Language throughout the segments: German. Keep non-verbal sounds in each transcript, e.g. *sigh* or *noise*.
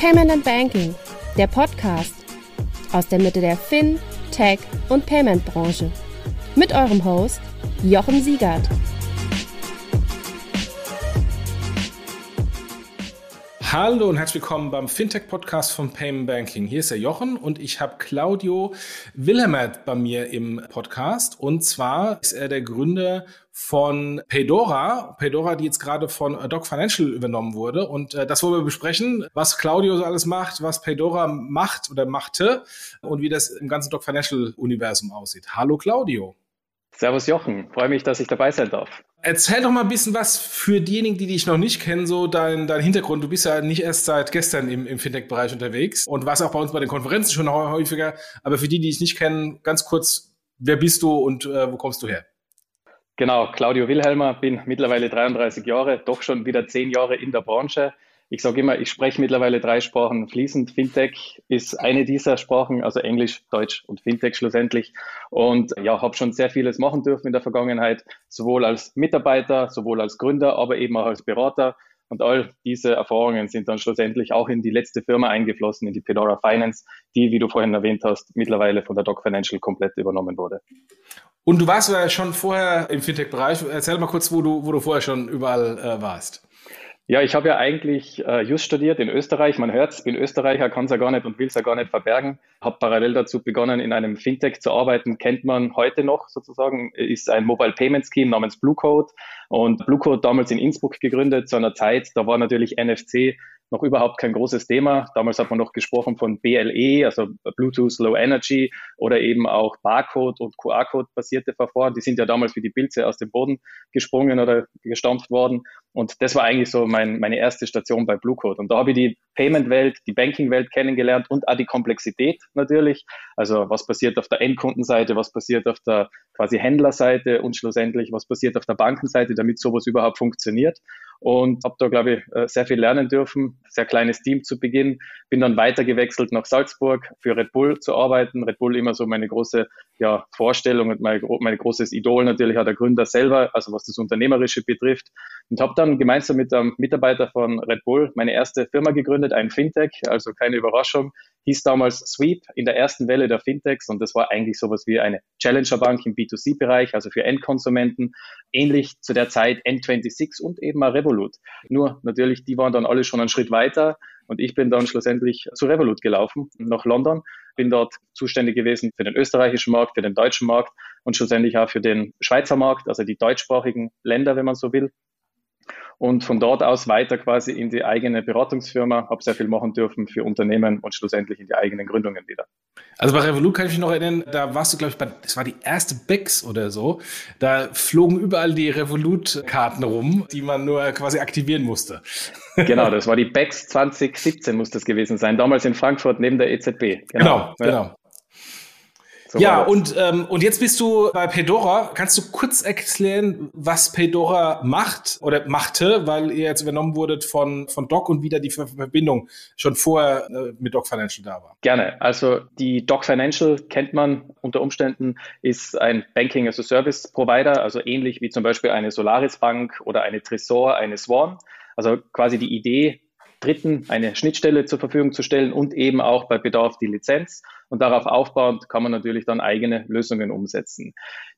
Payment Banking, der Podcast aus der Mitte der Fin, Tech und Payment Branche. Mit eurem Host Jochen Siegert. Hallo und herzlich willkommen beim Fintech-Podcast von Payment Banking. Hier ist der Jochen und ich habe Claudio Wilhelmert bei mir im Podcast. Und zwar ist er der Gründer von Paydora. Paydora, die jetzt gerade von Doc Financial übernommen wurde. Und äh, das wollen wir besprechen, was Claudio so alles macht, was Paydora macht oder machte und wie das im ganzen Doc Financial-Universum aussieht. Hallo Claudio. Servus Jochen, freue mich, dass ich dabei sein darf. Erzähl doch mal ein bisschen was für diejenigen, die dich noch nicht kennen, so dein, dein Hintergrund. Du bist ja nicht erst seit gestern im, im Fintech-Bereich unterwegs und warst auch bei uns bei den Konferenzen schon häufiger. Aber für die, die dich nicht kennen, ganz kurz, wer bist du und äh, wo kommst du her? Genau, Claudio Wilhelmer, bin mittlerweile 33 Jahre, doch schon wieder zehn Jahre in der Branche. Ich sage immer, ich spreche mittlerweile drei Sprachen fließend. Fintech ist eine dieser Sprachen, also Englisch, Deutsch und Fintech schlussendlich. Und ja, habe schon sehr vieles machen dürfen in der Vergangenheit, sowohl als Mitarbeiter, sowohl als Gründer, aber eben auch als Berater. Und all diese Erfahrungen sind dann schlussendlich auch in die letzte Firma eingeflossen, in die Pedora Finance, die, wie du vorhin erwähnt hast, mittlerweile von der Doc Financial komplett übernommen wurde. Und du warst ja schon vorher im Fintech-Bereich. Erzähl mal kurz, wo du, wo du vorher schon überall äh, warst. Ja, ich habe ja eigentlich äh, Just studiert in Österreich. Man hört es, bin Österreicher, kann es ja gar nicht und will es ja gar nicht verbergen. Habe parallel dazu begonnen, in einem Fintech zu arbeiten. Kennt man heute noch sozusagen, ist ein Mobile Payment Scheme namens Blue Code. Und Blue Code damals in Innsbruck gegründet, zu einer Zeit, da war natürlich NFC noch überhaupt kein großes Thema. Damals hat man noch gesprochen von BLE, also Bluetooth Low Energy oder eben auch Barcode und QR-Code basierte Verfahren. Die sind ja damals wie die Pilze aus dem Boden gesprungen oder gestampft worden. Und das war eigentlich so mein, meine erste Station bei Blue Code. Und da habe ich die Payment-Welt, die Banking-Welt kennengelernt und auch die Komplexität natürlich. Also was passiert auf der Endkundenseite, was passiert auf der quasi Händlerseite und schlussendlich was passiert auf der Bankenseite, damit sowas überhaupt funktioniert und habe da, glaube ich, äh, sehr viel lernen dürfen. Sehr kleines Team zu Beginn. Bin dann weiter gewechselt nach Salzburg für Red Bull zu arbeiten. Red Bull immer so meine große ja, Vorstellung und mein, mein großes Idol natürlich auch der Gründer selber, also was das Unternehmerische betrifft. Und habe dann gemeinsam mit einem Mitarbeiter von Red Bull meine erste Firma gegründet, ein Fintech, also keine Überraschung. Hieß damals Sweep in der ersten Welle der Fintechs und das war eigentlich sowas wie eine Challenger-Bank im B2C-Bereich, also für Endkonsumenten. Ähnlich zu der Zeit N26 und eben auch Revolut. Nur natürlich, die waren dann alle schon einen Schritt weiter und ich bin dann schlussendlich zu Revolut gelaufen nach London, bin dort zuständig gewesen für den österreichischen Markt, für den deutschen Markt und schlussendlich auch für den Schweizer Markt, also die deutschsprachigen Länder, wenn man so will und von dort aus weiter quasi in die eigene Beratungsfirma, habe sehr viel machen dürfen für Unternehmen und schlussendlich in die eigenen Gründungen wieder. Also bei Revolut kann ich mich noch erinnern, da warst du, glaube ich, bei, das war die erste Bex oder so. Da flogen überall die Revolut-Karten rum, die man nur quasi aktivieren musste. *laughs* Genau, das war die Bex 2017 muss das gewesen sein, damals in Frankfurt neben der EZB. Genau, genau. genau. So ja, und, ähm, und jetzt bist du bei Pedora. Kannst du kurz erklären, was Pedora macht oder machte, weil ihr jetzt übernommen wurdet von, von Doc und wieder die Verbindung schon vorher äh, mit Doc Financial da war? Gerne. Also die Doc Financial kennt man unter Umständen, ist ein Banking as a Service Provider, also ähnlich wie zum Beispiel eine Solaris Bank oder eine Tresor, eine Swan. Also quasi die Idee, Dritten eine Schnittstelle zur Verfügung zu stellen und eben auch bei Bedarf die Lizenz. Und darauf aufbauend kann man natürlich dann eigene Lösungen umsetzen.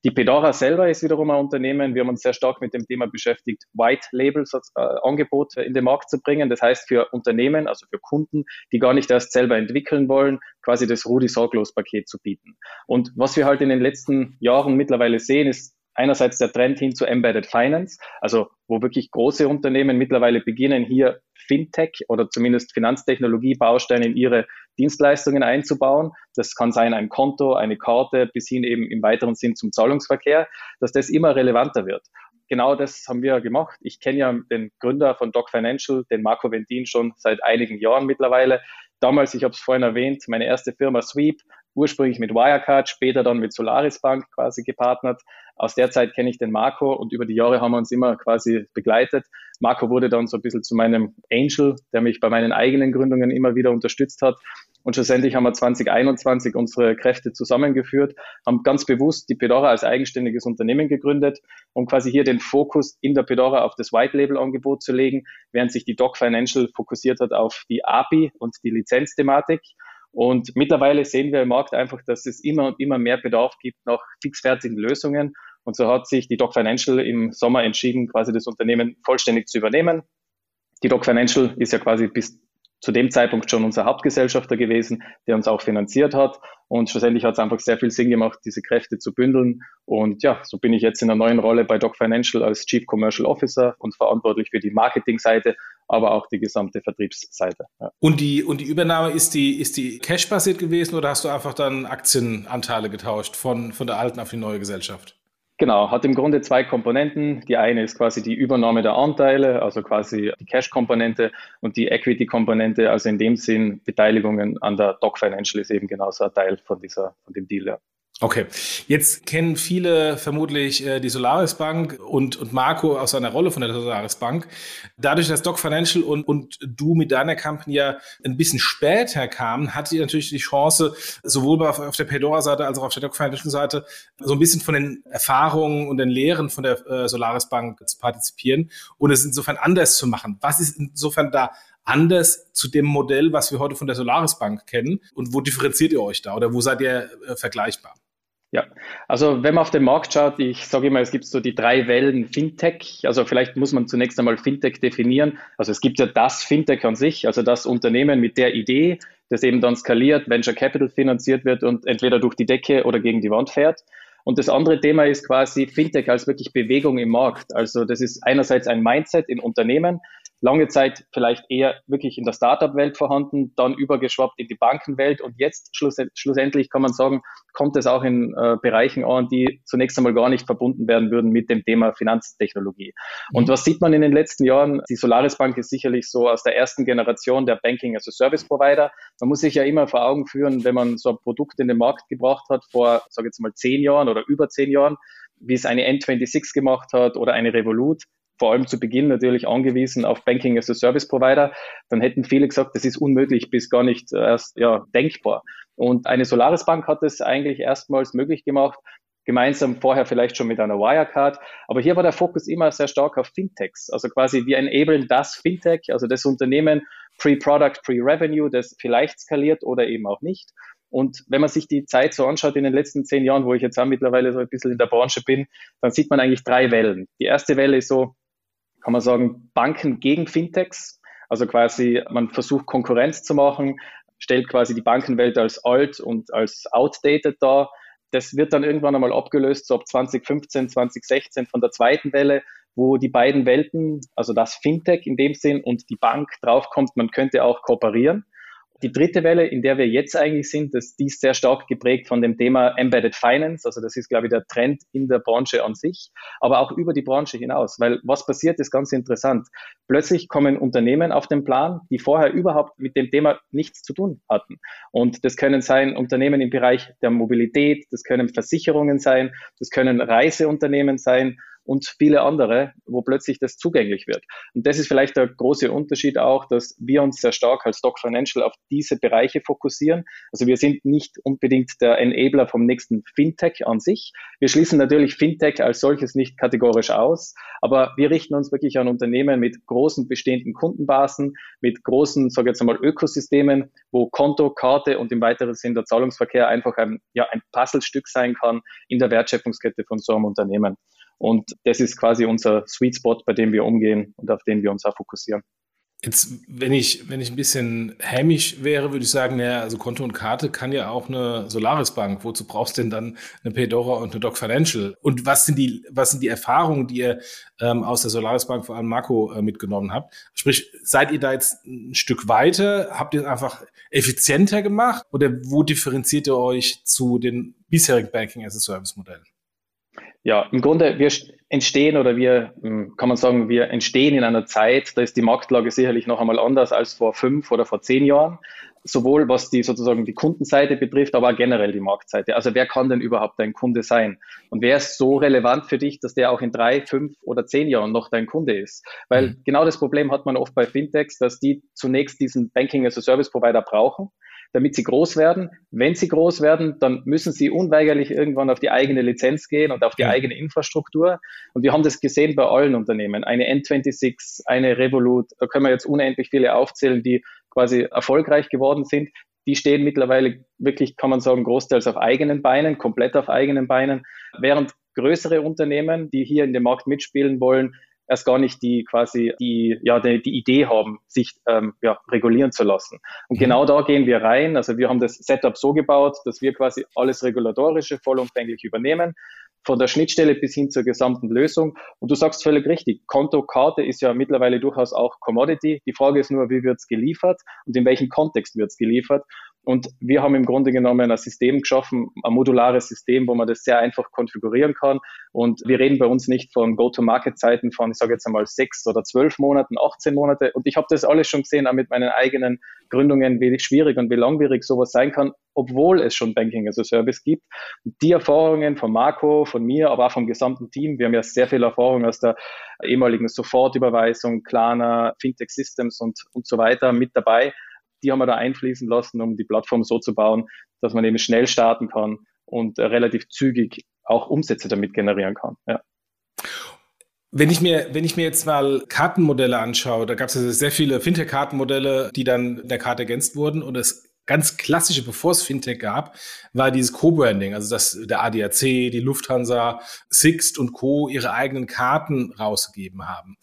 Die Pedora selber ist wiederum ein Unternehmen. Wir haben uns sehr stark mit dem Thema beschäftigt, White Label äh, Angebote in den Markt zu bringen. Das heißt für Unternehmen, also für Kunden, die gar nicht erst selber entwickeln wollen, quasi das Rudi Sorglos Paket zu bieten. Und was wir halt in den letzten Jahren mittlerweile sehen, ist einerseits der Trend hin zu Embedded Finance, also wo wirklich große Unternehmen mittlerweile beginnen, hier Fintech oder zumindest Finanztechnologie-Bausteine in ihre Dienstleistungen einzubauen. Das kann sein ein Konto, eine Karte, bis hin eben im weiteren Sinn zum Zahlungsverkehr, dass das immer relevanter wird. Genau das haben wir gemacht. Ich kenne ja den Gründer von Doc Financial, den Marco Ventin, schon seit einigen Jahren mittlerweile. Damals, ich habe es vorhin erwähnt, meine erste Firma Sweep, ursprünglich mit Wirecard, später dann mit Solaris Bank quasi gepartnert. Aus der Zeit kenne ich den Marco und über die Jahre haben wir uns immer quasi begleitet. Marco wurde dann so ein bisschen zu meinem Angel, der mich bei meinen eigenen Gründungen immer wieder unterstützt hat. Und schlussendlich haben wir 2021 unsere Kräfte zusammengeführt, haben ganz bewusst die Pedora als eigenständiges Unternehmen gegründet, um quasi hier den Fokus in der Pedora auf das White Label Angebot zu legen, während sich die Doc Financial fokussiert hat auf die API und die Lizenzthematik. Und mittlerweile sehen wir im Markt einfach, dass es immer und immer mehr Bedarf gibt nach fixfertigen Lösungen. Und so hat sich die Doc Financial im Sommer entschieden, quasi das Unternehmen vollständig zu übernehmen. Die Doc Financial ist ja quasi bis zu dem Zeitpunkt schon unser Hauptgesellschafter gewesen, der uns auch finanziert hat. Und schlussendlich hat es einfach sehr viel Sinn gemacht, diese Kräfte zu bündeln. Und ja, so bin ich jetzt in einer neuen Rolle bei Doc Financial als Chief Commercial Officer und verantwortlich für die Marketingseite, aber auch die gesamte Vertriebsseite. Ja. Und die, und die Übernahme ist die, ist die cash-basiert gewesen oder hast du einfach dann Aktienanteile getauscht von, von der alten auf die neue Gesellschaft? Genau, hat im Grunde zwei Komponenten. Die eine ist quasi die Übernahme der Anteile, also quasi die Cash-Komponente und die Equity-Komponente, also in dem Sinn Beteiligungen an der Doc Financial ist eben genauso ein Teil von dieser, von dem Deal. Ja. Okay, jetzt kennen viele vermutlich äh, die Solaris Bank und, und Marco aus seiner Rolle von der Solaris Bank. Dadurch, dass Doc Financial und, und du mit deiner Company ja ein bisschen später kamen, hattet ihr natürlich die Chance, sowohl auf, auf der Pedora-Seite als auch auf der Doc Financial-Seite so ein bisschen von den Erfahrungen und den Lehren von der äh, Solaris Bank zu partizipieren und es insofern anders zu machen. Was ist insofern da anders zu dem Modell, was wir heute von der Solaris Bank kennen? Und wo differenziert ihr euch da oder wo seid ihr äh, vergleichbar? Ja, also wenn man auf den Markt schaut, ich sage immer, es gibt so die drei Wellen Fintech. Also vielleicht muss man zunächst einmal Fintech definieren. Also es gibt ja das Fintech an sich, also das Unternehmen mit der Idee, das eben dann skaliert, Venture Capital finanziert wird und entweder durch die Decke oder gegen die Wand fährt. Und das andere Thema ist quasi Fintech als wirklich Bewegung im Markt. Also das ist einerseits ein Mindset in Unternehmen, lange Zeit vielleicht eher wirklich in der Startup-Welt vorhanden, dann übergeschwappt in die Bankenwelt und jetzt schluss, schlussendlich kann man sagen, kommt es auch in äh, Bereichen an, die zunächst einmal gar nicht verbunden werden würden mit dem Thema Finanztechnologie. Mhm. Und was sieht man in den letzten Jahren? Die Solaris Bank ist sicherlich so aus der ersten Generation der Banking as a Service Provider. Man muss sich ja immer vor Augen führen, wenn man so ein Produkt in den Markt gebracht hat vor, sage jetzt mal zehn Jahren oder über zehn Jahren, wie es eine N26 gemacht hat oder eine Revolut, vor allem zu Beginn natürlich angewiesen auf Banking as a Service Provider, dann hätten viele gesagt, das ist unmöglich bis gar nicht erst ja, denkbar. Und eine Solaris Bank hat es eigentlich erstmals möglich gemacht, gemeinsam vorher vielleicht schon mit einer Wirecard. Aber hier war der Fokus immer sehr stark auf Fintechs. Also quasi wir enablen das Fintech, also das Unternehmen Pre-Product, Pre-Revenue, das vielleicht skaliert oder eben auch nicht. Und wenn man sich die Zeit so anschaut in den letzten zehn Jahren, wo ich jetzt auch mittlerweile so ein bisschen in der Branche bin, dann sieht man eigentlich drei Wellen. Die erste Welle ist so, kann man sagen, Banken gegen Fintechs. Also quasi, man versucht Konkurrenz zu machen, stellt quasi die Bankenwelt als alt und als outdated dar. Das wird dann irgendwann einmal abgelöst, so ab 2015, 2016 von der zweiten Welle, wo die beiden Welten, also das Fintech in dem Sinn und die Bank draufkommt, man könnte auch kooperieren. Die dritte Welle, in der wir jetzt eigentlich sind, das, die ist sehr stark geprägt von dem Thema Embedded Finance. Also das ist, glaube ich, der Trend in der Branche an sich, aber auch über die Branche hinaus. Weil was passiert, ist ganz interessant. Plötzlich kommen Unternehmen auf den Plan, die vorher überhaupt mit dem Thema nichts zu tun hatten. Und das können sein Unternehmen im Bereich der Mobilität, das können Versicherungen sein, das können Reiseunternehmen sein und viele andere, wo plötzlich das zugänglich wird. Und das ist vielleicht der große Unterschied auch, dass wir uns sehr stark als Doc Financial auf diese Bereiche fokussieren. Also wir sind nicht unbedingt der Enabler vom nächsten Fintech an sich. Wir schließen natürlich Fintech als solches nicht kategorisch aus, aber wir richten uns wirklich an Unternehmen mit großen bestehenden Kundenbasen, mit großen, sage ich jetzt einmal, Ökosystemen, wo Konto, Karte und im weiteren Sinn der Zahlungsverkehr einfach ein, ja, ein Puzzlestück sein kann in der Wertschöpfungskette von so einem Unternehmen. Und das ist quasi unser Sweet Spot, bei dem wir umgehen und auf den wir uns auch fokussieren. Jetzt, wenn ich, wenn ich ein bisschen hämisch wäre, würde ich sagen, naja, also Konto und Karte kann ja auch eine Solaris Bank. Wozu brauchst du denn dann eine Pedora und eine Doc Financial? Und was sind die, was sind die Erfahrungen, die ihr ähm, aus der Solaris Bank, vor allem Marco, äh, mitgenommen habt? Sprich, seid ihr da jetzt ein Stück weiter? Habt ihr es einfach effizienter gemacht? Oder wo differenziert ihr euch zu den bisherigen Banking as a Service Modellen? Ja, im Grunde, wir entstehen oder wir, hm, kann man sagen, wir entstehen in einer Zeit, da ist die Marktlage sicherlich noch einmal anders als vor fünf oder vor zehn Jahren. Sowohl was die sozusagen die Kundenseite betrifft, aber auch generell die Marktseite. Also wer kann denn überhaupt dein Kunde sein? Und wer ist so relevant für dich, dass der auch in drei, fünf oder zehn Jahren noch dein Kunde ist? Weil mhm. genau das Problem hat man oft bei Fintechs, dass die zunächst diesen Banking as a Service Provider brauchen damit sie groß werden. Wenn sie groß werden, dann müssen sie unweigerlich irgendwann auf die eigene Lizenz gehen und auf die eigene Infrastruktur. Und wir haben das gesehen bei allen Unternehmen. Eine N26, eine Revolut, da können wir jetzt unendlich viele aufzählen, die quasi erfolgreich geworden sind. Die stehen mittlerweile wirklich, kann man sagen, großteils auf eigenen Beinen, komplett auf eigenen Beinen, während größere Unternehmen, die hier in dem Markt mitspielen wollen, erst gar nicht die quasi die, ja, die, die Idee haben, sich ähm, ja, regulieren zu lassen. Und mhm. genau da gehen wir rein. Also wir haben das Setup so gebaut, dass wir quasi alles Regulatorische vollumfänglich übernehmen, von der Schnittstelle bis hin zur gesamten Lösung. Und du sagst völlig richtig, Kontokarte ist ja mittlerweile durchaus auch Commodity. Die Frage ist nur, wie wird es geliefert und in welchem Kontext wird es geliefert. Und wir haben im Grunde genommen ein System geschaffen, ein modulares System, wo man das sehr einfach konfigurieren kann. Und wir reden bei uns nicht von Go-to-Market-Zeiten von, ich sage jetzt einmal, sechs oder zwölf Monaten, 18 Monate. Und ich habe das alles schon gesehen, auch mit meinen eigenen Gründungen, wie schwierig und wie langwierig sowas sein kann, obwohl es schon Banking as a Service gibt. Die Erfahrungen von Marco, von mir, aber auch vom gesamten Team, wir haben ja sehr viel Erfahrung aus der ehemaligen Sofortüberweisung, Klarna, Fintech Systems und, und so weiter mit dabei die haben wir da einfließen lassen, um die Plattform so zu bauen, dass man eben schnell starten kann und relativ zügig auch Umsätze damit generieren kann. Ja. Wenn ich mir, wenn ich mir jetzt mal Kartenmodelle anschaue, da gab es ja sehr viele Fintech-Kartenmodelle, die dann der Karte ergänzt wurden und es ganz klassische, bevor es Fintech gab, war dieses Co-Branding, also dass der ADAC, die Lufthansa, Sixt und Co. ihre eigenen Karten rausgegeben haben.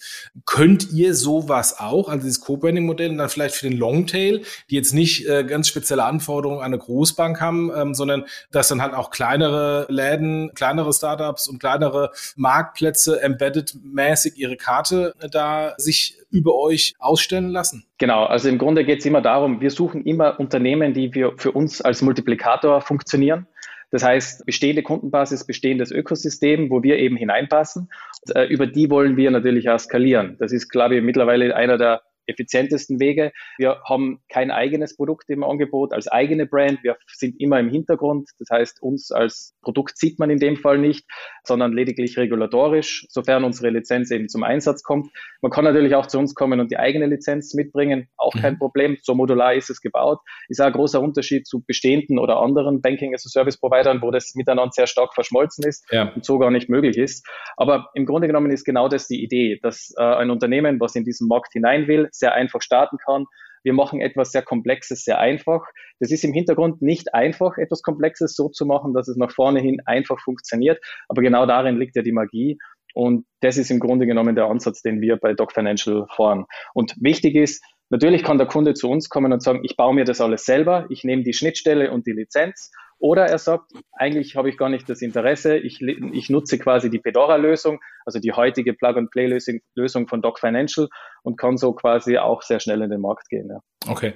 Könnt ihr sowas auch, also dieses Co-Branding-Modell, dann vielleicht für den Longtail, die jetzt nicht äh, ganz spezielle Anforderungen an eine Großbank haben, ähm, sondern dass dann halt auch kleinere Läden, kleinere Startups und kleinere Marktplätze embedded-mäßig ihre Karte äh, da sich über euch ausstellen lassen? Genau, also im Grunde geht es immer darum, wir suchen immer Unternehmen, die wir für uns als Multiplikator funktionieren. Das heißt, bestehende Kundenbasis, bestehendes Ökosystem, wo wir eben hineinpassen. Äh, über die wollen wir natürlich auch skalieren. Das ist, glaube ich, mittlerweile einer der effizientesten Wege. Wir haben kein eigenes Produkt im Angebot als eigene Brand. Wir sind immer im Hintergrund. Das heißt, uns als Produkt sieht man in dem Fall nicht, sondern lediglich regulatorisch, sofern unsere Lizenz eben zum Einsatz kommt. Man kann natürlich auch zu uns kommen und die eigene Lizenz mitbringen. Auch kein mhm. Problem. So modular ist es gebaut. Ist auch ein großer Unterschied zu bestehenden oder anderen Banking as a Service Providern, wo das miteinander sehr stark verschmolzen ist ja. und so gar nicht möglich ist. Aber im Grunde genommen ist genau das die Idee, dass äh, ein Unternehmen, was in diesen Markt hinein will, sehr einfach starten kann. Wir machen etwas sehr Komplexes sehr einfach. Das ist im Hintergrund nicht einfach, etwas Komplexes so zu machen, dass es nach vorne hin einfach funktioniert. Aber genau darin liegt ja die Magie. Und das ist im Grunde genommen der Ansatz, den wir bei Doc Financial fahren. Und wichtig ist, natürlich kann der Kunde zu uns kommen und sagen, ich baue mir das alles selber, ich nehme die Schnittstelle und die Lizenz oder er sagt, eigentlich habe ich gar nicht das Interesse, ich, ich nutze quasi die Fedora-Lösung, also die heutige Plug-and-Play-Lösung von Doc Financial und kann so quasi auch sehr schnell in den Markt gehen. Ja. Okay.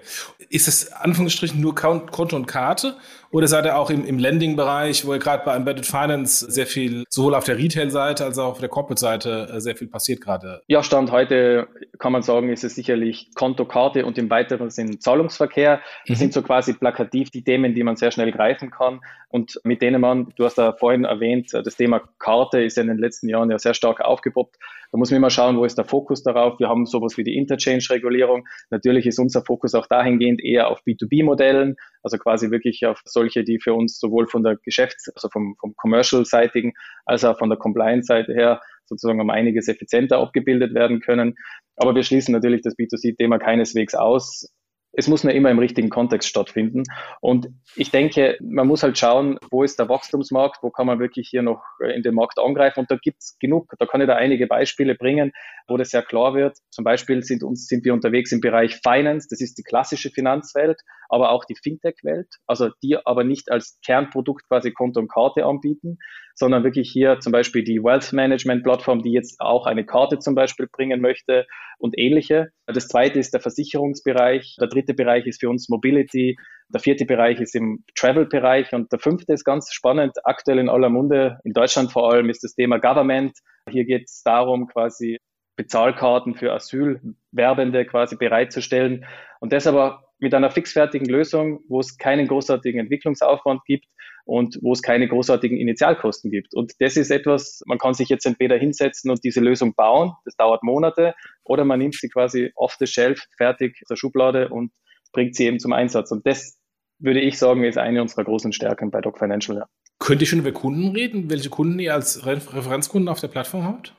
Ist es Anführungsstrichen nur Konto und Karte oder seid ihr auch im, im Lending-Bereich, wo ihr gerade bei Embedded Finance sehr viel, sowohl auf der Retail-Seite als auch auf der Corporate-Seite äh, sehr viel passiert gerade? Ja, Stand heute kann man sagen, ist es sicherlich Konto, Karte und im weiteren Sinn Zahlungsverkehr. Das mhm. sind so quasi plakativ die Themen, die man sehr schnell greifen kann und mit denen man, du hast da vorhin erwähnt, das Thema Karte ist ja in den letzten Jahren ja sehr stark aufgepoppt. Da muss man immer schauen, wo ist der Fokus darauf. Wir haben sowas wie die Interchange-Regulierung. Natürlich ist unser Fokus auch dahingehend eher auf B2B-Modellen, also quasi wirklich auf solche, die für uns sowohl von der Geschäfts-, also vom, vom Commercial-seitigen als auch von der Compliance-Seite her sozusagen um einiges effizienter abgebildet werden können. Aber wir schließen natürlich das B2C-Thema keineswegs aus es muss nur immer im richtigen Kontext stattfinden. Und ich denke, man muss halt schauen, wo ist der Wachstumsmarkt, wo kann man wirklich hier noch äh, in den Markt angreifen. Und da gibt's genug, da kann ich da einige Beispiele bringen, wo das sehr klar wird. Zum Beispiel sind, uns, sind wir unterwegs im Bereich Finance, das ist die klassische Finanzwelt, aber auch die Fintech-Welt, also die aber nicht als Kernprodukt quasi Konto und Karte anbieten, sondern wirklich hier zum Beispiel die Wealth Management Plattform, die jetzt auch eine Karte zum Beispiel bringen möchte und ähnliche. Das zweite ist der Versicherungsbereich. Der Bereich ist für uns Mobility. Der vierte Bereich ist im Travel-Bereich und der fünfte ist ganz spannend, aktuell in aller Munde, in Deutschland vor allem, ist das Thema Government. Hier geht es darum, quasi Bezahlkarten für Asylwerbende quasi bereitzustellen und das aber mit einer fixfertigen Lösung, wo es keinen großartigen Entwicklungsaufwand gibt und wo es keine großartigen Initialkosten gibt. Und das ist etwas, man kann sich jetzt entweder hinsetzen und diese Lösung bauen, das dauert Monate, oder man nimmt sie quasi off the shelf fertig der Schublade und bringt sie eben zum Einsatz. Und das würde ich sagen, ist eine unserer großen Stärken bei Doc Financial. Ja. Könnt ihr schon über Kunden reden? Welche Kunden ihr als Referenzkunden auf der Plattform habt?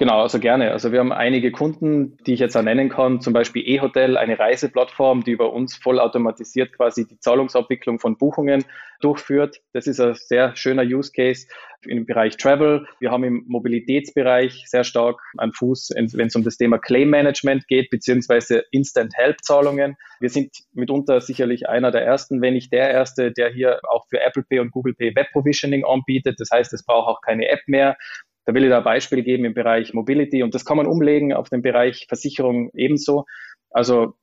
Genau, also gerne. Also wir haben einige Kunden, die ich jetzt auch nennen kann, zum Beispiel eHotel, eine Reiseplattform, die über uns vollautomatisiert quasi die Zahlungsabwicklung von Buchungen durchführt. Das ist ein sehr schöner Use Case im Bereich Travel. Wir haben im Mobilitätsbereich sehr stark einen Fuß, wenn es um das Thema Claim Management geht, beziehungsweise Instant Help Zahlungen. Wir sind mitunter sicherlich einer der ersten, wenn nicht der erste, der hier auch für Apple Pay und Google Pay Web Provisioning anbietet. Das heißt, es braucht auch keine App mehr. Da will ich da ein Beispiel geben im Bereich Mobility und das kann man umlegen auf den Bereich Versicherung ebenso. Also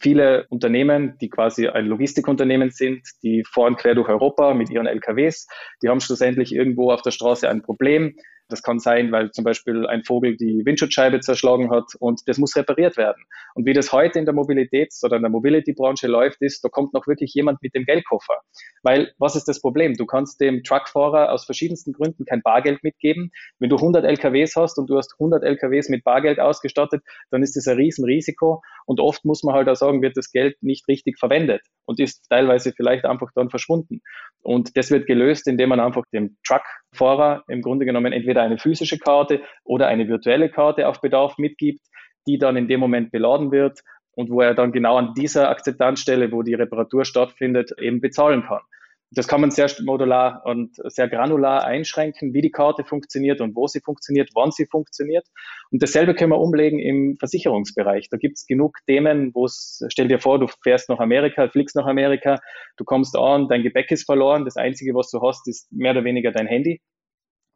viele Unternehmen, die quasi ein Logistikunternehmen sind, die fahren quer durch Europa mit ihren LKWs, die haben schlussendlich irgendwo auf der Straße ein Problem. Das kann sein, weil zum Beispiel ein Vogel die Windschutzscheibe zerschlagen hat und das muss repariert werden. Und wie das heute in der Mobilitäts- oder in der Mobility-Branche läuft, ist, da kommt noch wirklich jemand mit dem Geldkoffer. Weil, was ist das Problem? Du kannst dem Truckfahrer aus verschiedensten Gründen kein Bargeld mitgeben. Wenn du 100 LKWs hast und du hast 100 LKWs mit Bargeld ausgestattet, dann ist das ein Riesenrisiko. Und oft muss man halt auch sagen, wird das Geld nicht richtig verwendet und ist teilweise vielleicht einfach dann verschwunden. Und das wird gelöst, indem man einfach dem Truckfahrer im Grunde genommen entweder eine physische Karte oder eine virtuelle Karte auf Bedarf mitgibt, die dann in dem Moment beladen wird und wo er dann genau an dieser Akzeptanzstelle, wo die Reparatur stattfindet, eben bezahlen kann. Das kann man sehr modular und sehr granular einschränken, wie die Karte funktioniert und wo sie funktioniert, wann sie funktioniert. Und dasselbe können wir umlegen im Versicherungsbereich. Da gibt es genug Themen, wo es, stell dir vor, du fährst nach Amerika, fliegst nach Amerika, du kommst an, dein Gepäck ist verloren, das Einzige, was du hast, ist mehr oder weniger dein Handy.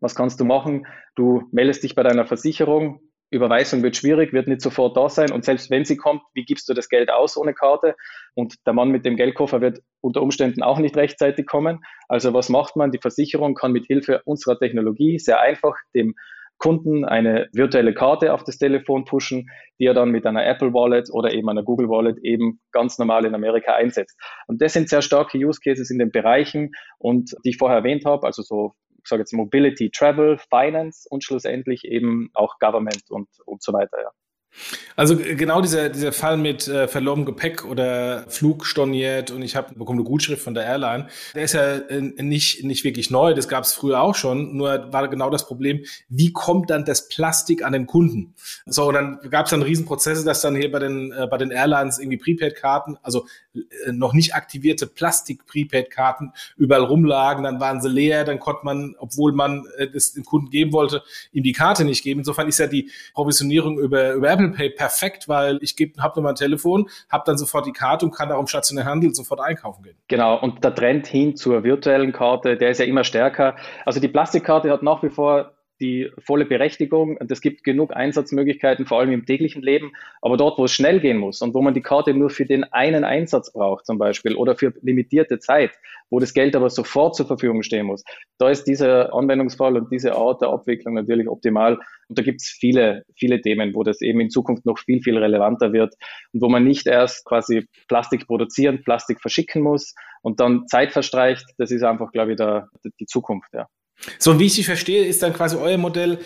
Was kannst du machen? Du meldest dich bei deiner Versicherung, Überweisung wird schwierig, wird nicht sofort da sein. Und selbst wenn sie kommt, wie gibst du das Geld aus ohne Karte? Und der Mann mit dem Geldkoffer wird unter Umständen auch nicht rechtzeitig kommen. Also was macht man? Die Versicherung kann mit Hilfe unserer Technologie sehr einfach dem Kunden eine virtuelle Karte auf das Telefon pushen, die er dann mit einer Apple Wallet oder eben einer Google Wallet eben ganz normal in Amerika einsetzt. Und das sind sehr starke Use Cases in den Bereichen und die ich vorher erwähnt habe, also so sage jetzt Mobility, Travel, Finance und schlussendlich eben auch Government und, und so weiter. Ja. Also genau dieser, dieser Fall mit äh, verlorenem Gepäck oder Flug storniert und ich habe bekomme eine Gutschrift von der Airline, der ist ja äh, nicht, nicht wirklich neu, das gab es früher auch schon, nur war genau das Problem, wie kommt dann das Plastik an den Kunden? So, und dann gab es dann Riesenprozesse, dass dann hier bei den, äh, bei den Airlines irgendwie Prepaid-Karten, also äh, noch nicht aktivierte Plastik-Prepaid-Karten überall rumlagen, dann waren sie leer, dann konnte man, obwohl man äh, das dem Kunden geben wollte, ihm die Karte nicht geben. Insofern ist ja die Provisionierung über, über Apple Pay perfekt, weil ich habe nur mein Telefon, habe dann sofort die Karte und kann auch im stationären Handel sofort einkaufen gehen. Genau, und der Trend hin zur virtuellen Karte, der ist ja immer stärker. Also die Plastikkarte hat nach wie vor die volle Berechtigung und es gibt genug Einsatzmöglichkeiten, vor allem im täglichen Leben. Aber dort, wo es schnell gehen muss und wo man die Karte nur für den einen Einsatz braucht zum Beispiel oder für limitierte Zeit, wo das Geld aber sofort zur Verfügung stehen muss, da ist dieser Anwendungsfall und diese Art der Abwicklung natürlich optimal. Und da gibt es viele, viele Themen, wo das eben in Zukunft noch viel, viel relevanter wird und wo man nicht erst quasi Plastik produzieren, Plastik verschicken muss und dann Zeit verstreicht. Das ist einfach, glaube ich, der, die Zukunft, ja. So, und wie ich dich verstehe, ist dann quasi euer Modell,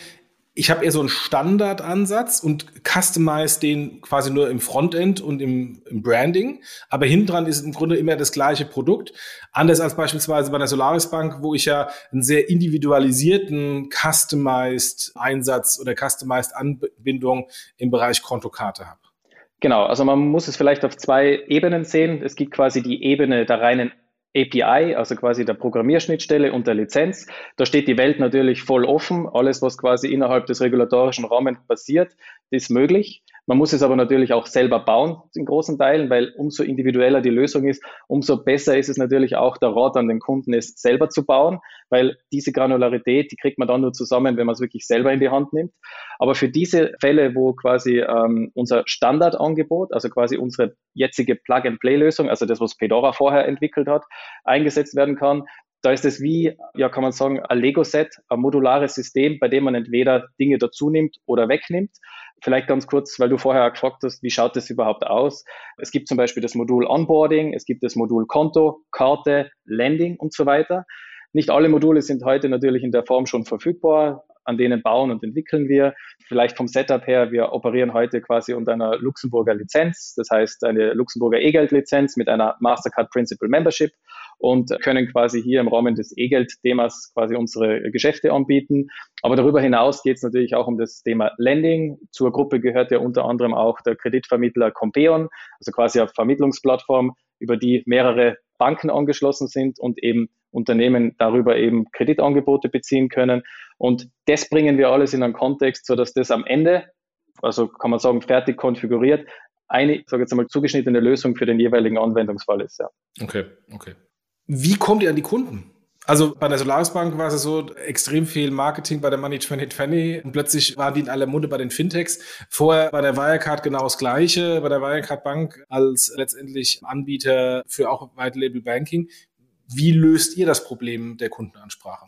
ich habe eher so einen Standardansatz und customize den quasi nur im Frontend und im, im Branding, aber hinten dran ist im Grunde immer das gleiche Produkt. Anders als beispielsweise bei der Solaris Bank, wo ich ja einen sehr individualisierten customized Einsatz oder customized Anbindung im Bereich Kontokarte habe. Genau, also man muss es vielleicht auf zwei Ebenen sehen. Es gibt quasi die Ebene der reinen API, also quasi der Programmierschnittstelle und der Lizenz. Da steht die Welt natürlich voll offen. Alles, was quasi innerhalb des regulatorischen Rahmens passiert, ist möglich. Man muss es aber natürlich auch selber bauen in großen Teilen, weil umso individueller die Lösung ist, umso besser ist es natürlich auch der Rat an den Kunden, es selber zu bauen, weil diese Granularität, die kriegt man dann nur zusammen, wenn man es wirklich selber in die Hand nimmt. Aber für diese Fälle, wo quasi ähm, unser Standardangebot, also quasi unsere jetzige Plug-and-Play-Lösung, also das, was Pedora vorher entwickelt hat, eingesetzt werden kann, da ist es wie, ja, kann man sagen, ein Lego-Set, ein modulares System, bei dem man entweder Dinge dazu nimmt oder wegnimmt. Vielleicht ganz kurz, weil du vorher gefragt hast, wie schaut das überhaupt aus? Es gibt zum Beispiel das Modul Onboarding, es gibt das Modul Konto, Karte, Landing und so weiter. Nicht alle Module sind heute natürlich in der Form schon verfügbar. An denen bauen und entwickeln wir. Vielleicht vom Setup her, wir operieren heute quasi unter einer Luxemburger Lizenz, das heißt eine Luxemburger E-Geld-Lizenz mit einer Mastercard Principal Membership und können quasi hier im Rahmen des E-Geld-Themas quasi unsere Geschäfte anbieten. Aber darüber hinaus geht es natürlich auch um das Thema Lending. Zur Gruppe gehört ja unter anderem auch der Kreditvermittler Compeon, also quasi eine Vermittlungsplattform, über die mehrere Banken angeschlossen sind und eben Unternehmen darüber eben Kreditangebote beziehen können. Und das bringen wir alles in einen Kontext, sodass das am Ende, also kann man sagen, fertig konfiguriert, eine, sage jetzt einmal, zugeschnittene Lösung für den jeweiligen Anwendungsfall ist. Ja. Okay, okay. Wie kommt ihr an die Kunden? Also bei der Solaris Bank war es so extrem viel Marketing bei der Money 2020 und plötzlich waren die in aller Munde bei den Fintechs. Vorher bei der Wirecard genau das Gleiche, bei der Wirecard Bank als letztendlich Anbieter für auch White Label Banking. Wie löst ihr das Problem der Kundenansprache?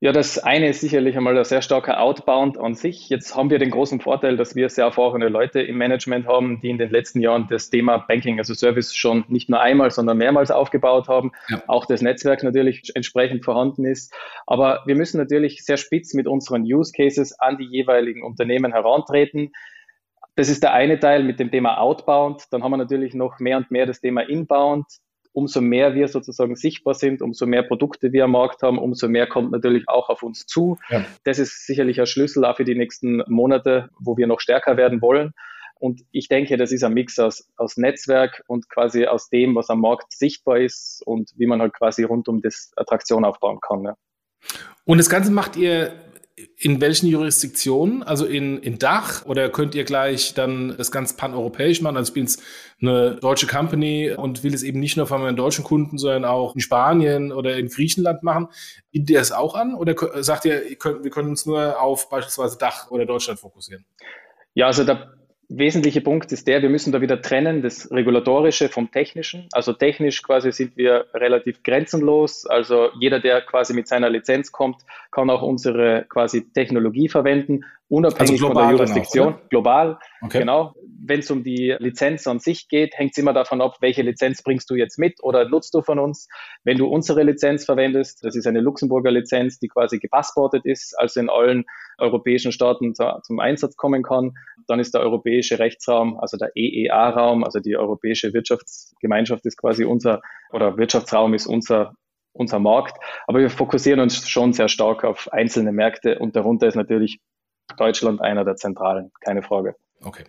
Ja, das eine ist sicherlich einmal ein sehr starker Outbound an sich. Jetzt haben wir den großen Vorteil, dass wir sehr erfahrene Leute im Management haben, die in den letzten Jahren das Thema Banking as a Service schon nicht nur einmal, sondern mehrmals aufgebaut haben. Ja. Auch das Netzwerk natürlich entsprechend vorhanden ist. Aber wir müssen natürlich sehr spitz mit unseren Use Cases an die jeweiligen Unternehmen herantreten. Das ist der eine Teil mit dem Thema Outbound. Dann haben wir natürlich noch mehr und mehr das Thema Inbound umso mehr wir sozusagen sichtbar sind, umso mehr Produkte wir am Markt haben, umso mehr kommt natürlich auch auf uns zu. Ja. Das ist sicherlich ein Schlüssel auch für die nächsten Monate, wo wir noch stärker werden wollen. Und ich denke, das ist ein Mix aus, aus Netzwerk und quasi aus dem, was am Markt sichtbar ist und wie man halt quasi rund um das Attraktion aufbauen kann. Ja. Und das Ganze macht ihr in welchen Jurisdiktionen? Also in, in Dach oder könnt ihr gleich dann das ganz paneuropäisch machen? Also ich bin jetzt eine deutsche Company und will es eben nicht nur von meinen deutschen Kunden, sondern auch in Spanien oder in Griechenland machen. Bietet ihr es auch an oder sagt ihr, ihr könnt, wir können uns nur auf beispielsweise Dach oder Deutschland fokussieren? Ja, also da wesentliche Punkt ist der, wir müssen da wieder trennen, das Regulatorische vom Technischen. Also technisch quasi sind wir relativ grenzenlos. Also jeder, der quasi mit seiner Lizenz kommt, kann auch unsere quasi Technologie verwenden, unabhängig also von der Jurisdiktion. Auch, global, okay. genau wenn es um die Lizenz an sich geht, hängt es immer davon ab, welche Lizenz bringst du jetzt mit oder nutzt du von uns. Wenn du unsere Lizenz verwendest, das ist eine Luxemburger Lizenz, die quasi gepassportet ist, also in allen europäischen Staaten zum Einsatz kommen kann, dann ist der europäische Rechtsraum, also der EEA-Raum, also die Europäische Wirtschaftsgemeinschaft ist quasi unser, oder Wirtschaftsraum ist unser unser Markt. Aber wir fokussieren uns schon sehr stark auf einzelne Märkte und darunter ist natürlich Deutschland einer der zentralen, keine Frage. Okay.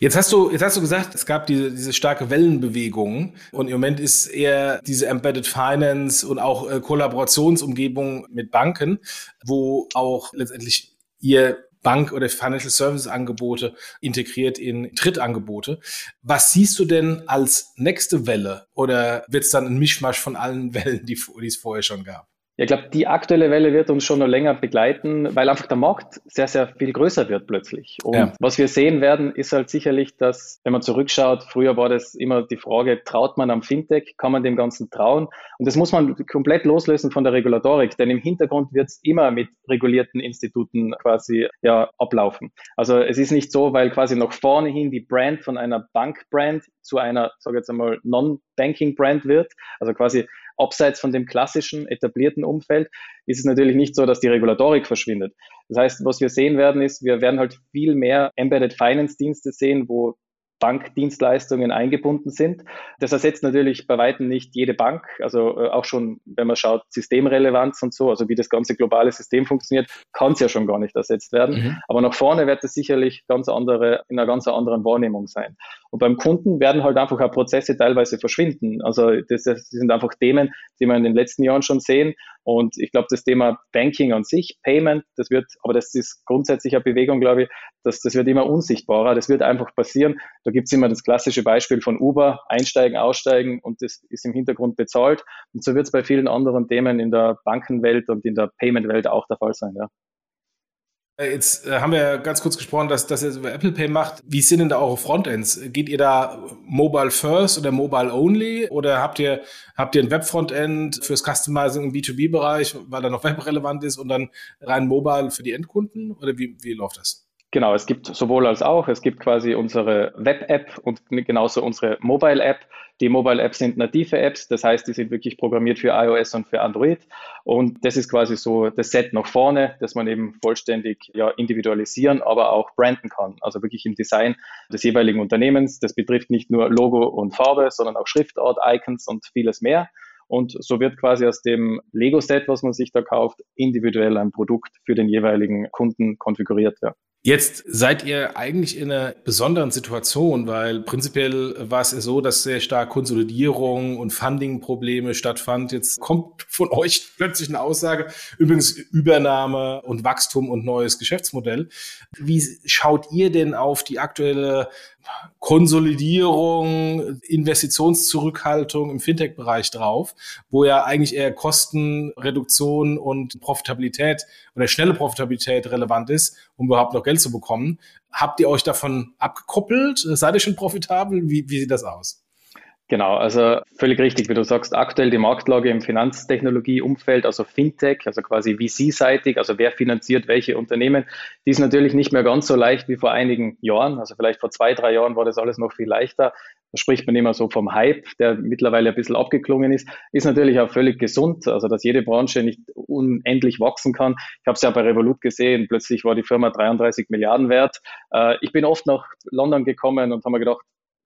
Jetzt hast du, jetzt hast du gesagt, es gab diese, diese starke Wellenbewegung und im Moment ist eher diese Embedded Finance und auch äh, Kollaborationsumgebung mit Banken, wo auch letztendlich ihr Bank- oder Financial Services Angebote integriert in Trittangebote. Was siehst du denn als nächste Welle oder wird es dann ein Mischmasch von allen *laughs* Wellen, die, die es vorher schon gab? Ich glaube, die aktuelle Welle wird uns schon noch länger begleiten, weil einfach der Markt sehr, sehr viel größer wird plötzlich. Und ja. was wir sehen werden, ist halt sicherlich, dass, wenn man zurückschaut, früher war das immer die Frage, traut man am Fintech, kann man dem Ganzen trauen? Und das muss man komplett loslösen von der Regulatorik, denn im Hintergrund wird es immer mit regulierten Instituten quasi ja, ablaufen. Also es ist nicht so, weil quasi nach vorne hin die Brand von einer Bankbrand zu einer, sage jetzt einmal, Non-Banking-Brand wird, also quasi abseits von dem klassischen etablierten Umfeld, ist es natürlich nicht so, dass die Regulatorik verschwindet. Das heißt, was wir sehen werden, ist, wir werden halt viel mehr Embedded Finance Dienste sehen, wo Bankdienstleistungen eingebunden sind. Das ersetzt natürlich bei weitem nicht jede Bank, also äh, auch schon, wenn man schaut, Systemrelevanz und so, also wie das ganze globale System funktioniert, kann es ja schon gar nicht ersetzt werden. Mhm. Aber nach vorne wird es sicherlich ganz andere, in einer ganz anderen Wahrnehmung sein. Und beim Kunden werden halt einfach auch Prozesse teilweise verschwinden. Also das, das sind einfach Themen, die wir in den letzten Jahren schon sehen. Und ich glaube, das Thema Banking an sich, Payment, das wird, aber das ist grundsätzlich eine Bewegung, glaube ich, das, das wird immer unsichtbarer. Das wird einfach passieren. Da gibt es immer das klassische Beispiel von Uber, einsteigen, aussteigen und das ist im Hintergrund bezahlt. Und so wird es bei vielen anderen Themen in der Bankenwelt und in der Payment-Welt auch der Fall sein. Ja. Äh, jetzt äh, haben wir ganz kurz gesprochen, dass, dass ihr es über Apple Pay macht. Wie sind denn da eure Frontends? Geht ihr da Mobile First oder Mobile Only? Oder habt ihr, habt ihr ein Web-Frontend fürs Customizing im B2B-Bereich, weil da noch webrelevant ist und dann rein Mobile für die Endkunden? Oder wie, wie läuft das? Genau, es gibt sowohl als auch. Es gibt quasi unsere Web-App und genauso unsere Mobile-App. Die Mobile-Apps sind native Apps, das heißt, die sind wirklich programmiert für iOS und für Android. Und das ist quasi so das Set nach vorne, das man eben vollständig ja, individualisieren, aber auch branden kann. Also wirklich im Design des jeweiligen Unternehmens. Das betrifft nicht nur Logo und Farbe, sondern auch Schriftart, Icons und vieles mehr. Und so wird quasi aus dem Lego-Set, was man sich da kauft, individuell ein Produkt für den jeweiligen Kunden konfiguriert. Ja. Jetzt seid ihr eigentlich in einer besonderen Situation, weil prinzipiell war es ja so, dass sehr stark Konsolidierung und Funding-Probleme stattfand. Jetzt kommt von euch plötzlich eine Aussage, übrigens Übernahme und Wachstum und neues Geschäftsmodell. Wie schaut ihr denn auf die aktuelle Konsolidierung, Investitionszurückhaltung im Fintech-Bereich drauf, wo ja eigentlich eher Kostenreduktion und Profitabilität oder schnelle Profitabilität relevant ist, um überhaupt noch Geld zu bekommen. Habt ihr euch davon abgekoppelt? Seid ihr schon profitabel? Wie, wie sieht das aus? Genau, also völlig richtig, wie du sagst, aktuell die Marktlage im Finanztechnologieumfeld, also Fintech, also quasi VC-seitig, also wer finanziert welche Unternehmen, die ist natürlich nicht mehr ganz so leicht wie vor einigen Jahren. Also vielleicht vor zwei, drei Jahren war das alles noch viel leichter. Da spricht man immer so vom Hype, der mittlerweile ein bisschen abgeklungen ist. Ist natürlich auch völlig gesund, also dass jede Branche nicht unendlich wachsen kann. Ich habe es ja bei Revolut gesehen, plötzlich war die Firma 33 Milliarden wert. Äh, ich bin oft nach London gekommen und habe mir gedacht,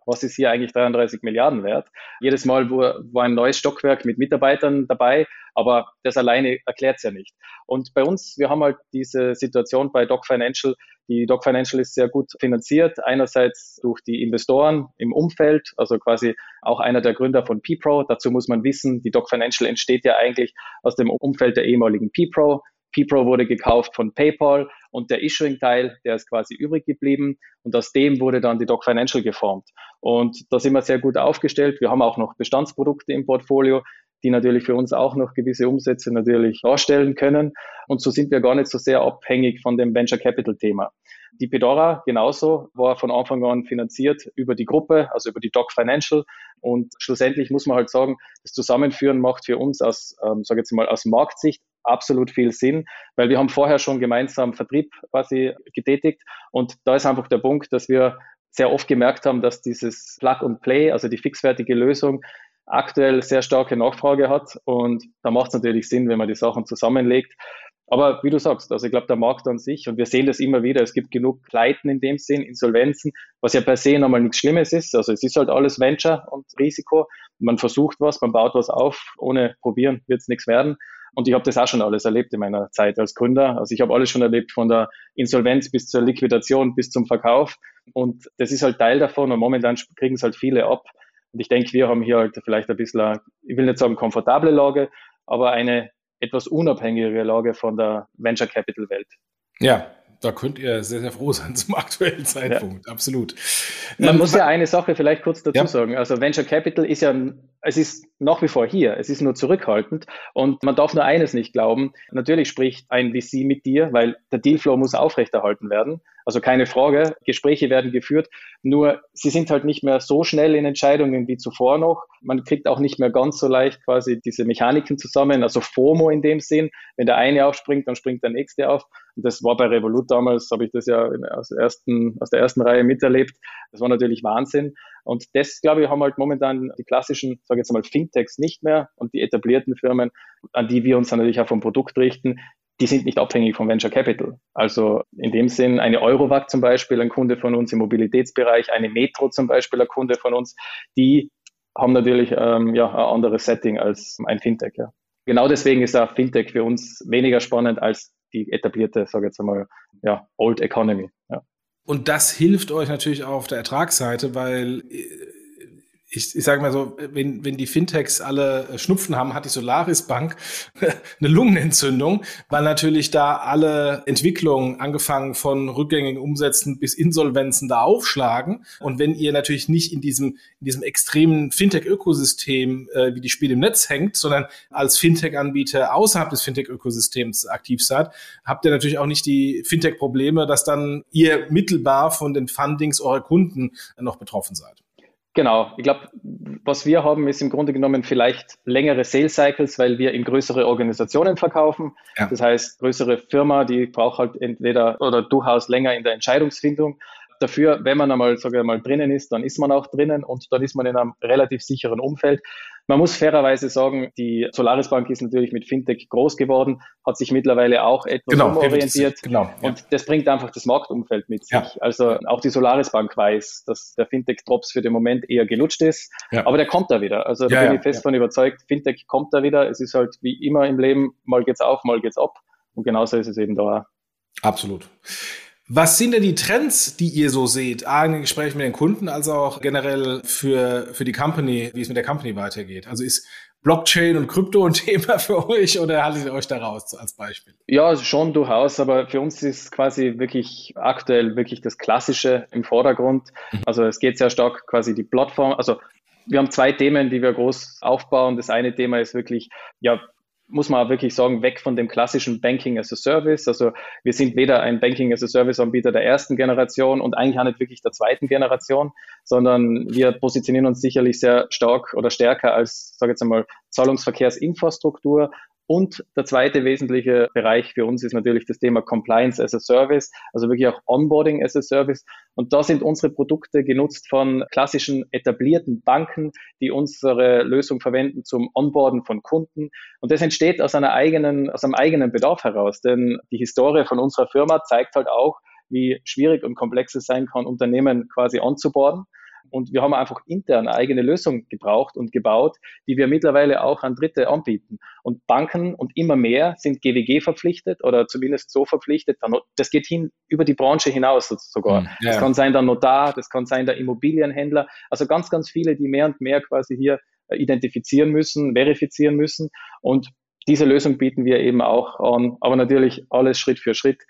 was ist hier eigentlich 33 Milliarden wert? Jedes Mal war, ein neues Stockwerk mit Mitarbeitern dabei, aber das alleine erklärt es ja nicht. Und bei uns, wir haben halt diese Situation bei Doc Financial, die Doc Financial ist sehr gut finanziert, einerseits durch die Investoren im Umfeld, also quasi auch einer der Gründer von PPRO. Dazu muss man wissen, die Doc Financial entsteht ja eigentlich aus dem Umfeld der ehemaligen PPRO. PPRO wurde gekauft von PayPal und der Issuing-Teil, der ist quasi übrig geblieben und aus dem wurde dann die Doc Financial geformt. Und da sind wir sehr gut aufgestellt. Wir haben auch noch Bestandsprodukte im Portfolio, die natürlich für uns auch noch gewisse Umsätze natürlich darstellen können. Und so sind wir gar nicht so sehr abhängig von dem Venture Capital Thema. Die Pedora genauso war von Anfang an finanziert über die Gruppe, also über die Doc Financial. Und schlussendlich muss man halt sagen, das Zusammenführen macht für uns aus, ähm, sage jetzt mal, aus Marktsicht absolut viel Sinn, weil wir haben vorher schon gemeinsam Vertrieb quasi getätigt und da ist einfach der Punkt, dass wir sehr oft gemerkt haben, dass dieses Plug and Play, also die fixfertige Lösung, aktuell sehr starke Nachfrage hat und da macht es natürlich Sinn, wenn man die Sachen zusammenlegt. Aber wie du sagst, also ich glaube, der Markt an sich, und wir sehen das immer wieder, es gibt genug Pleiten in dem Sinn, Insolvenzen, was ja per se nochmal nichts Schlimmes ist. Also es ist halt alles Venture und Risiko. Man versucht was, man baut was auf, ohne probieren wird es nichts werden. Und ich habe das auch schon alles erlebt in meiner Zeit als Gründer. Also ich habe alles schon erlebt, von der Insolvenz bis zur Liquidation bis zum Verkauf. Und das ist halt Teil davon und momentan kriegen es halt viele ab. Und ich denke, wir haben hier halt vielleicht ein bisschen, ich will nicht sagen komfortable Lage, aber eine etwas unabhängigere Lage von der Venture Capital Welt. Ja, da könnt ihr sehr, sehr froh sein *laughs* zum aktuellen Zeitpunkt. Ja. Absolut. Man ähm, muss ja eine Sache vielleicht kurz dazu ja. sagen. Also Venture Capital ist ja, es ist nach wie vor hier. Es ist nur zurückhaltend. Und man darf nur eines nicht glauben. Natürlich spricht ein VC mit dir, weil der Dealflow muss aufrechterhalten werden. Also keine Frage. Gespräche werden geführt. Nur sie sind halt nicht mehr so schnell in Entscheidungen wie zuvor noch. Man kriegt auch nicht mehr ganz so leicht quasi diese Mechaniken zusammen. Also FOMO in dem Sinn. Wenn der eine aufspringt, dann springt der nächste auf. Und das war bei Revolut damals, habe ich das ja aus, ersten, aus der ersten Reihe miterlebt. Das war natürlich Wahnsinn. Und das, glaube ich, haben halt momentan die klassischen, sage ich jetzt mal, Fintechs nicht mehr und die etablierten Firmen, an die wir uns dann natürlich auch vom Produkt richten, die sind nicht abhängig vom Venture Capital. Also in dem Sinn eine Eurovac zum Beispiel, ein Kunde von uns im Mobilitätsbereich, eine Metro zum Beispiel, ein Kunde von uns, die haben natürlich ähm, ja, ein anderes Setting als ein Fintech. Ja. Genau deswegen ist auch Fintech für uns weniger spannend als die etablierte, sage ich jetzt einmal, ja, Old Economy. Ja. Und das hilft euch natürlich auch auf der Ertragsseite, weil äh, ich, ich sage mal so, wenn, wenn die Fintechs alle äh, Schnupfen haben, hat die Solaris Bank *laughs* eine Lungenentzündung, weil natürlich da alle Entwicklungen, angefangen von rückgängigen Umsätzen bis Insolvenzen, da aufschlagen. Und wenn ihr natürlich nicht in diesem, in diesem extremen Fintech-Ökosystem äh, wie die Spiele im Netz hängt, sondern als Fintech-Anbieter außerhalb des Fintech-Ökosystems aktiv seid, habt ihr natürlich auch nicht die Fintech-Probleme, dass dann ihr mittelbar von den Fundings eurer Kunden noch betroffen seid. Genau. Ich glaube, was wir haben, ist im Grunde genommen vielleicht längere Sales Cycles, weil wir in größere Organisationen verkaufen. Ja. Das heißt, größere Firma, die braucht halt entweder oder durchaus länger in der Entscheidungsfindung. Dafür, wenn man einmal, sage ich mal, drinnen ist, dann ist man auch drinnen und dann ist man in einem relativ sicheren Umfeld. Man muss fairerweise sagen, die Solaris Bank ist natürlich mit Fintech groß geworden, hat sich mittlerweile auch etwas genau, umorientiert. Genau, ja. Und das bringt einfach das Marktumfeld mit sich. Ja. Also auch die Solaris Bank weiß, dass der Fintech-Drops für den Moment eher gelutscht ist, ja. aber der kommt da wieder. Also da bin ich fest davon überzeugt, Fintech kommt da wieder. Es ist halt wie immer im Leben, mal geht's auf, mal geht's ab. Und genauso ist es eben da. Absolut. Was sind denn die Trends, die ihr so seht, A, in den Gesprächen mit den Kunden, als auch generell für, für die Company, wie es mit der Company weitergeht? Also ist Blockchain und Krypto ein *laughs* Thema für euch oder haltet ihr euch da raus als Beispiel? Ja, schon durchaus, aber für uns ist quasi wirklich aktuell wirklich das Klassische im Vordergrund. Mhm. Also es geht sehr stark quasi die Plattform, also wir haben zwei Themen, die wir groß aufbauen. Das eine Thema ist wirklich, ja, muss man wirklich sagen, weg von dem klassischen Banking as a Service. Also wir sind weder ein Banking as a Service Anbieter der ersten Generation und eigentlich auch nicht wirklich der zweiten Generation, sondern wir positionieren uns sicherlich sehr stark oder stärker als, sage jetzt einmal, Zahlungsverkehrsinfrastruktur und der zweite wesentliche Bereich für uns ist natürlich das Thema Compliance as a Service, also wirklich auch Onboarding as a Service. Und da sind unsere Produkte genutzt von klassischen etablierten Banken, die unsere Lösung verwenden zum Onboarden von Kunden. Und das entsteht aus einer eigenen, aus einem eigenen Bedarf heraus. Denn die Historie von unserer Firma zeigt halt auch, wie schwierig und komplex es sein kann, Unternehmen quasi anzuborden. Und wir haben einfach intern eine eigene Lösung gebraucht und gebaut, die wir mittlerweile auch an Dritte anbieten. Und Banken und immer mehr sind GWG verpflichtet oder zumindest so verpflichtet. Das geht hin über die Branche hinaus sogar. Hm, ja. Das kann sein der Notar, das kann sein der Immobilienhändler. Also ganz, ganz viele, die mehr und mehr quasi hier äh, identifizieren müssen, verifizieren müssen. Und diese Lösung bieten wir eben auch an, aber natürlich alles Schritt für Schritt.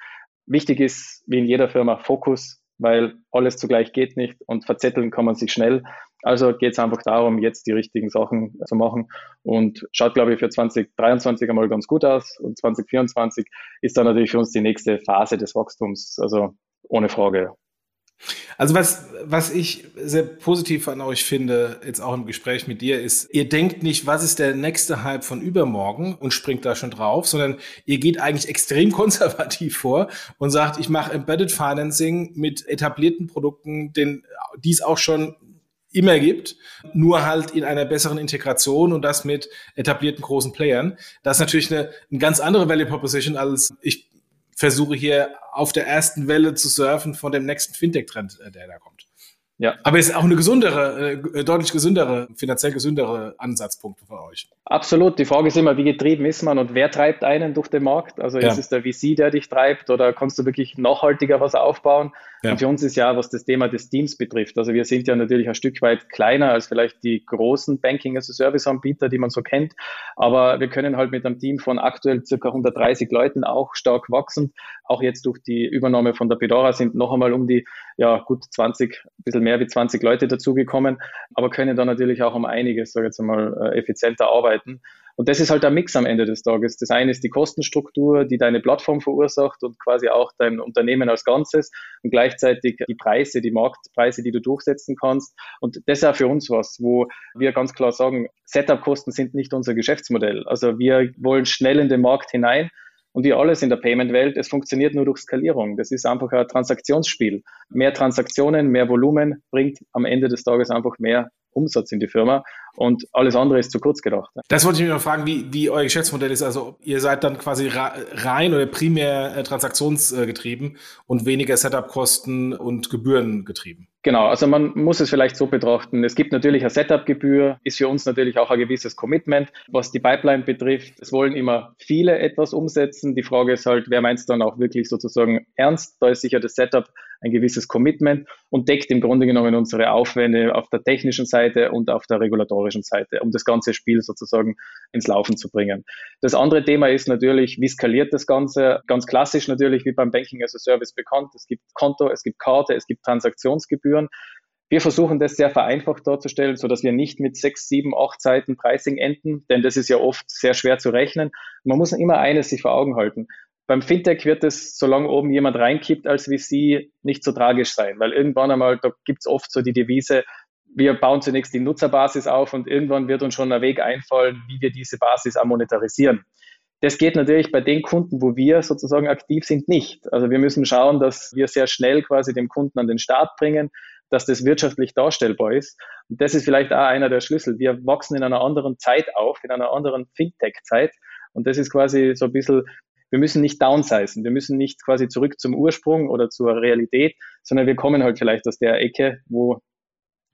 Wichtig ist, wie in jeder Firma, Fokus, weil alles zugleich geht nicht und verzetteln kann man sich schnell. Also geht es einfach darum, jetzt die richtigen Sachen zu machen und schaut, glaube ich, für 2023 einmal ganz gut aus und 2024 ist dann natürlich für uns die nächste Phase des Wachstums, also ohne Frage. Also was, was ich sehr positiv an euch finde, jetzt auch im Gespräch mit dir, ist, ihr denkt nicht, was ist der nächste Hype von übermorgen und springt da schon drauf, sondern ihr geht eigentlich extrem *laughs* konservativ vor und sagt, ich mache Embedded Financing mit etablierten Produkten, den, die es auch schon immer gibt, nur halt in einer besseren Integration und das mit etablierten großen Playern. Das ist natürlich eine, eine ganz andere Value Proposition als ich versuche hier auf der ersten Welle zu surfen von dem nächsten Fintech-Trend, äh, der da kommt. Ja. Aber es ist auch eine gesundere, äh, deutlich gesündere, finanziell gesündere Ansatzpunkt für euch. Absolut. Die Frage ist immer, wie getrieben ist man und wer treibt einen durch den Markt? Also ja. ist es der VC, der dich treibt oder kannst du wirklich nachhaltiger was aufbauen? Ja. Und für uns ist ja, was das Thema des Teams betrifft. Also wir sind ja natürlich ein Stück weit kleiner als vielleicht die großen Banking as a Service Anbieter, die man so kennt. Aber wir können halt mit einem Team von aktuell circa 130 Leuten auch stark wachsen. Auch jetzt durch die Übernahme von der Bedora sind noch einmal um die, ja, gut 20, ein bisschen mehr wie 20 Leute dazugekommen, aber können dann natürlich auch um einiges, sage ich jetzt einmal, äh, effizienter arbeiten. Und das ist halt der Mix am Ende des Tages. Das eine ist die Kostenstruktur, die deine Plattform verursacht und quasi auch dein Unternehmen als Ganzes und gleichzeitig die Preise, die Marktpreise, die du durchsetzen kannst. Und das ist auch für uns was, wo wir ganz klar sagen, Setup-Kosten sind nicht unser Geschäftsmodell. Also wir wollen schnell in den Markt hinein und wie alles in der Payment-Welt, es funktioniert nur durch Skalierung. Das ist einfach ein Transaktionsspiel. Mehr Transaktionen, mehr Volumen bringt am Ende des Tages einfach mehr Umsatz in die Firma und alles andere ist zu kurz gedacht. Das wollte ich mich noch fragen, wie, wie euer Geschäftsmodell ist. Also ihr seid dann quasi rein oder primär äh, transaktionsgetrieben und weniger Setup-Kosten und Gebühren getrieben. Genau, also man muss es vielleicht so betrachten. Es gibt natürlich eine Setup-Gebühr, ist für uns natürlich auch ein gewisses Commitment. Was die Pipeline betrifft, es wollen immer viele etwas umsetzen. Die Frage ist halt, wer meint es dann auch wirklich sozusagen ernst? Da ist sicher das Setup ein gewisses Commitment und deckt im Grunde genommen unsere Aufwände auf der technischen Seite und auf der regulatorischen Seite, um das ganze Spiel sozusagen ins Laufen zu bringen. Das andere Thema ist natürlich, wie skaliert das Ganze? Ganz klassisch natürlich wie beim Banking as a Service bekannt. Es gibt Konto, es gibt Karte, es gibt Transaktionsgebühren. Wir versuchen das sehr vereinfacht darzustellen, so dass wir nicht mit sechs, sieben, acht Seiten Pricing enden, denn das ist ja oft sehr schwer zu rechnen. Man muss immer eines sich vor Augen halten. Beim Fintech wird es, solange oben jemand reinkippt als VC, nicht so tragisch sein, weil irgendwann einmal, da gibt es oft so die Devise, wir bauen zunächst die Nutzerbasis auf und irgendwann wird uns schon ein Weg einfallen, wie wir diese Basis auch monetarisieren. Das geht natürlich bei den Kunden, wo wir sozusagen aktiv sind, nicht. Also wir müssen schauen, dass wir sehr schnell quasi dem Kunden an den Start bringen, dass das wirtschaftlich darstellbar ist. Und das ist vielleicht auch einer der Schlüssel. Wir wachsen in einer anderen Zeit auf, in einer anderen Fintech-Zeit. Und das ist quasi so ein bisschen, wir müssen nicht downsizen, wir müssen nicht quasi zurück zum Ursprung oder zur Realität, sondern wir kommen halt vielleicht aus der Ecke, wo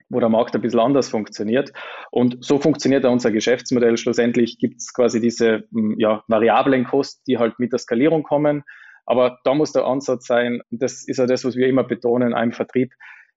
wo der Markt ein bisschen anders funktioniert. Und so funktioniert auch unser Geschäftsmodell. Schlussendlich gibt es quasi diese hm, ja, variablen Kosten, die halt mit der Skalierung kommen. Aber da muss der Ansatz sein, das ist ja das, was wir immer betonen einem Vertrieb,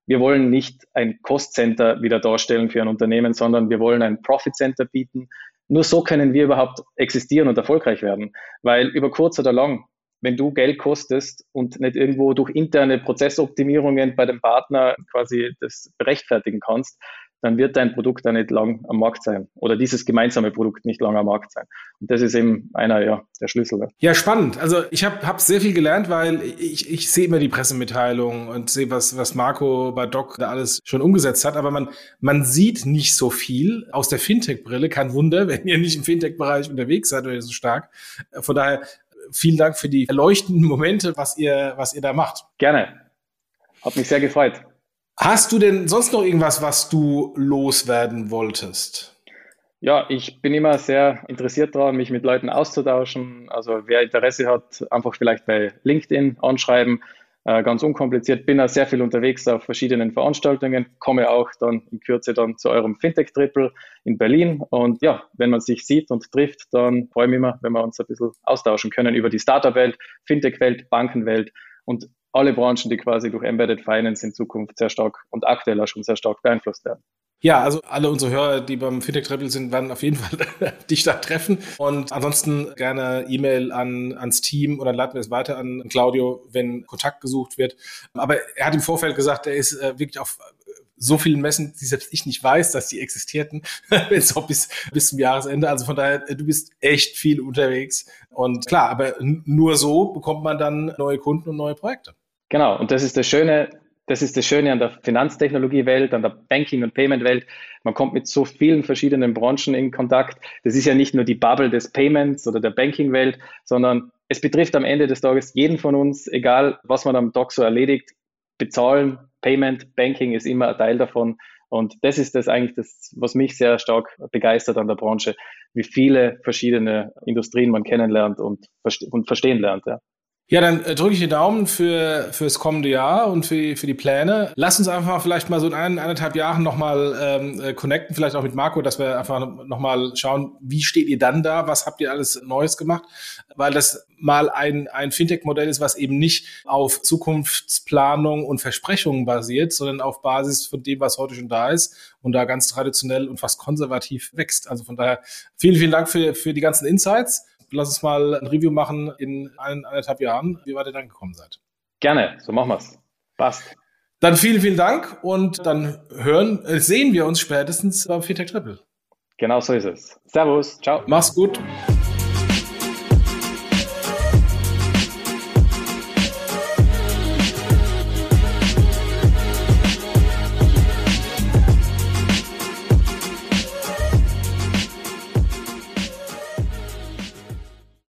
wir wollen nicht ein Cost Center wieder darstellen für ein Unternehmen, sondern wir wollen ein Profit Center bieten. Nur so können wir überhaupt existieren und erfolgreich werden. Weil über kurz oder lang, wenn du Geld kostest und nicht irgendwo durch interne Prozessoptimierungen bei dem Partner quasi das berechtfertigen kannst, dann wird dein Produkt da nicht lang am Markt sein oder dieses gemeinsame Produkt nicht lang am Markt sein. Und das ist eben einer ja, der Schlüssel. Ja, spannend. Also ich habe hab sehr viel gelernt, weil ich, ich sehe immer die Pressemitteilungen und sehe, was, was Marco bei Doc da alles schon umgesetzt hat, aber man, man sieht nicht so viel aus der Fintech-Brille. Kein Wunder, *laughs* wenn ihr nicht im Fintech-Bereich unterwegs seid oder so stark. Von daher vielen Dank für die erleuchtenden Momente, was ihr, was ihr da macht. Gerne. Hat mich sehr gefreut. Hast du denn sonst noch irgendwas, was du loswerden wolltest? Ja, ich bin immer sehr interessiert daran, mich mit Leuten auszutauschen. Also wer Interesse hat, einfach vielleicht bei LinkedIn anschreiben. Äh, ganz unkompliziert. Bin da sehr viel unterwegs auf verschiedenen Veranstaltungen. Komme auch dann in Kürze dann zu eurem Fintech Triple in Berlin. Und ja, wenn man sich sieht und trifft, dann freue ich mich immer, wenn wir uns ein bisschen austauschen können über die Startup-Welt, Fintech-Welt, Bankenwelt und alle Branchen, die quasi durch Embedded Finance in Zukunft sehr stark und aktuell auch schon sehr stark beeinflusst werden. Ja, also alle unsere Hörer, die beim Fintech Treble sind, werden auf jeden *laughs* Fall dich da treffen. Und ansonsten gerne E-Mail an, ans Team oder leiten wir es weiter an Claudio, wenn Kontakt gesucht wird. Aber er hat im Vorfeld gesagt, er ist äh, wirklich auf so vielen Messen, die selbst ich nicht weiß, dass die existierten, *laughs* jetzt bis, bis zum Jahresende. Also von daher, du bist echt viel unterwegs. Und klar, aber nur so bekommt man dann neue Kunden und neue Projekte. Genau, und das ist das Schöne, das ist das Schöne an der Finanztechnologiewelt, an der Banking- und Payment-Welt. Man kommt mit so vielen verschiedenen Branchen in Kontakt. Das ist ja nicht nur die Bubble des Payments oder der Banking-Welt, sondern es betrifft am Ende des Tages jeden von uns, egal was man am Tag so erledigt. Bezahlen, Payment, Banking ist immer ein Teil davon. Und das ist das eigentlich das, was mich sehr stark begeistert an der Branche, wie viele verschiedene Industrien man kennenlernt und, und verstehen lernt. Ja. Ja, dann äh, drücke ich die Daumen für fürs kommende Jahr und für, für die Pläne. Lass uns einfach vielleicht mal so in ein, eineinhalb Jahren nochmal ähm, äh, connecten, vielleicht auch mit Marco, dass wir einfach nochmal schauen, wie steht ihr dann da, was habt ihr alles Neues gemacht, weil das mal ein, ein Fintech-Modell ist, was eben nicht auf Zukunftsplanung und Versprechungen basiert, sondern auf Basis von dem, was heute schon da ist und da ganz traditionell und fast konservativ wächst. Also von daher vielen, vielen Dank für, für die ganzen Insights lass uns mal ein Review machen in ein, eineinhalb Jahren, wie weit ihr dann gekommen seid. Gerne, so machen wir's. Passt. Dann vielen, vielen Dank und dann hören, äh, sehen wir uns spätestens beim Fintech Triple. Genau so ist es. Servus, ciao. Mach's gut.